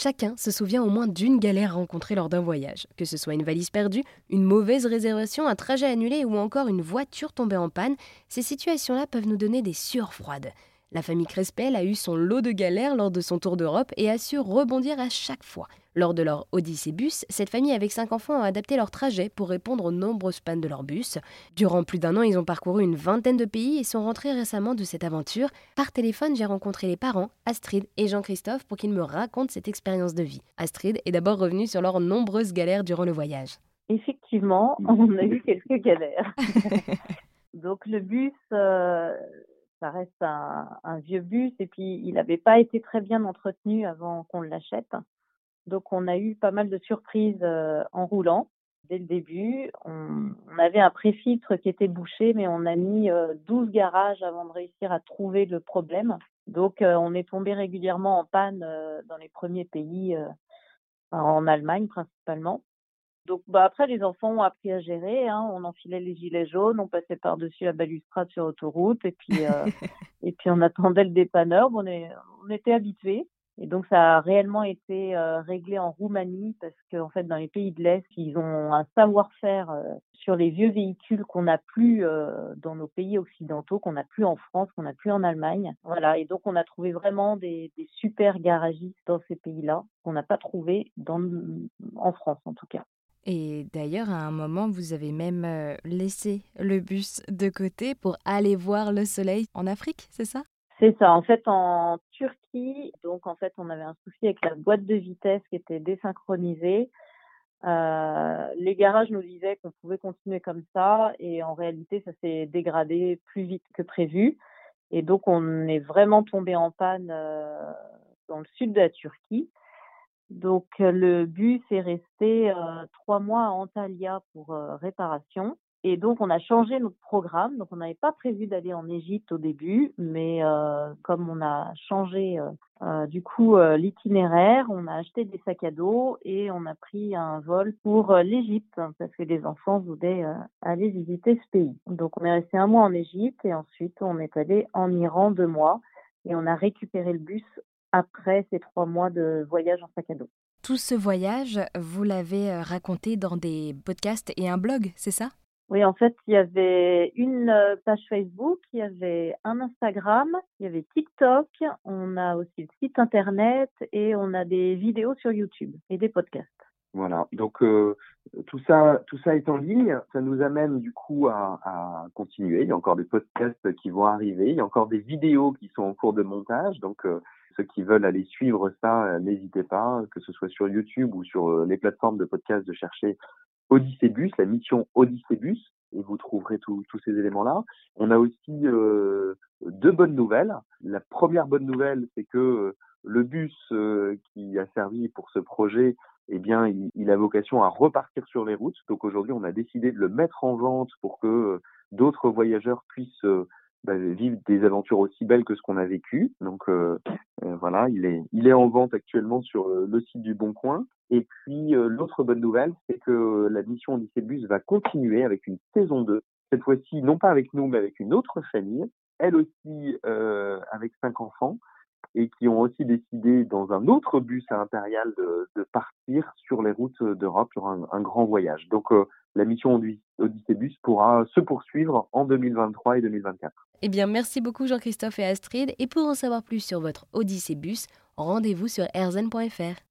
Chacun se souvient au moins d'une galère rencontrée lors d'un voyage, que ce soit une valise perdue, une mauvaise réservation, un trajet annulé ou encore une voiture tombée en panne. Ces situations-là peuvent nous donner des sueurs froides. La famille Crespel a eu son lot de galères lors de son tour d'Europe et a su rebondir à chaque fois. Lors de leur Odyssée Bus, cette famille avec cinq enfants a adapté leur trajet pour répondre aux nombreuses pannes de leur bus. Durant plus d'un an, ils ont parcouru une vingtaine de pays et sont rentrés récemment de cette aventure. Par téléphone, j'ai rencontré les parents, Astrid et Jean-Christophe, pour qu'ils me racontent cette expérience de vie. Astrid est d'abord revenue sur leurs nombreuses galères durant le voyage. Effectivement, on a eu quelques galères. Donc le bus, euh, ça reste un, vieux bus et puis il n'avait pas été très bien entretenu avant qu'on l'achète. Donc on a eu pas mal de surprises euh, en roulant dès le début. On, avait un préfiltre qui était bouché, mais on a mis 12 euh, garages avant de réussir à trouver le problème. Donc euh, on est tombé régulièrement en panne dans les premiers pays, en Allemagne principalement. Donc bah, après, les enfants ont appris à gérer. Hein. On enfilait les gilets jaunes, on passait par-dessus la balustrade sur autoroute et puis, euh, et puis on attendait le dépanneur. On, est, on était habitués. Et donc ça a réellement été euh, réglé en Roumanie parce qu'en fait dans les pays de l'Est, ils ont un savoir-faire euh, sur les vieux véhicules qu'on n'a plus dans nos pays occidentaux, qu'on n'a plus en France, qu'on n'a plus en Allemagne. Voilà, et donc on a trouvé vraiment des, des super garagistes dans ces pays-là qu'on n'a pas trouvé dans, en France en tout cas. Et d'ailleurs, à un moment, vous avez même euh, laissé le bus de côté pour aller voir le soleil en Afrique, c'est ça? C'est ça. En fait, en Turquie, donc en fait, on avait un souci avec la boîte de vitesse qui était désynchronisée. Euh, les garages nous disaient qu'on pouvait continuer comme ça et en réalité, ça s'est dégradé plus vite que prévu. Et donc, on est vraiment tombé en panne euh, dans le sud de la Turquie. Donc le bus est resté trois mois à Antalya pour réparation. Et donc on a changé notre programme. Donc on n'avait pas prévu d'aller en Égypte au début, mais comme on a changé du coup l'itinéraire, on a acheté des sacs à dos et on a pris un vol pour l'Égypte parce que les enfants voulaient aller visiter ce pays. Donc on est resté un mois en Égypte et ensuite on est allé en Iran deux mois et on a récupéré le bus après ces trois mois de voyage en sac à dos. Tout ce voyage, vous l'avez euh, raconté dans des podcasts et un blog, c'est ça? Oui, en fait, il y avait une euh, page Facebook, il y avait un Instagram, il y avait TikTok, on a aussi le site internet et on a des vidéos sur YouTube et des podcasts. Voilà, donc euh, tout ça, tout ça est en ligne. Ça nous amène du coup à, à, continuer. Il y a encore des podcasts qui vont arriver. Il y a encore des vidéos qui sont en cours de montage. Donc ceux qui veulent aller suivre ça, euh, n'hésitez pas, que ce soit sur YouTube ou sur euh, les plateformes de podcast, de chercher Odyssébus, la mission Odyssébus, et vous trouverez tous ces éléments-là. On a aussi euh, deux bonnes nouvelles. La première bonne nouvelle, c'est que le bus qui a servi pour ce projet, eh bien, il, il, a vocation à repartir sur les routes. Donc aujourd'hui, on a décidé de le mettre en vente pour que d'autres voyageurs puissent bah, vivre des aventures aussi belles que ce qu'on a vécu. Donc euh, euh, voilà, il est, il est en vente actuellement sur euh, le site du Bon Coin. Et puis l'autre bonne nouvelle, c'est que la mission Odyssée Bus va continuer avec une saison 2. Cette fois-ci, non pas avec nous, mais avec une autre famille, elle aussi avec cinq enfants et qui ont aussi décidé dans un autre bus à Impérial de, partir sur les routes d'Europe sur un, grand voyage. Donc la mission Odyssée Bus pourra se poursuivre en 2023 et 2024. Eh bien, merci beaucoup Jean-Christophe et Astrid. Et pour en savoir plus sur votre Odyssée Bus, rendez-vous sur erzen.fr.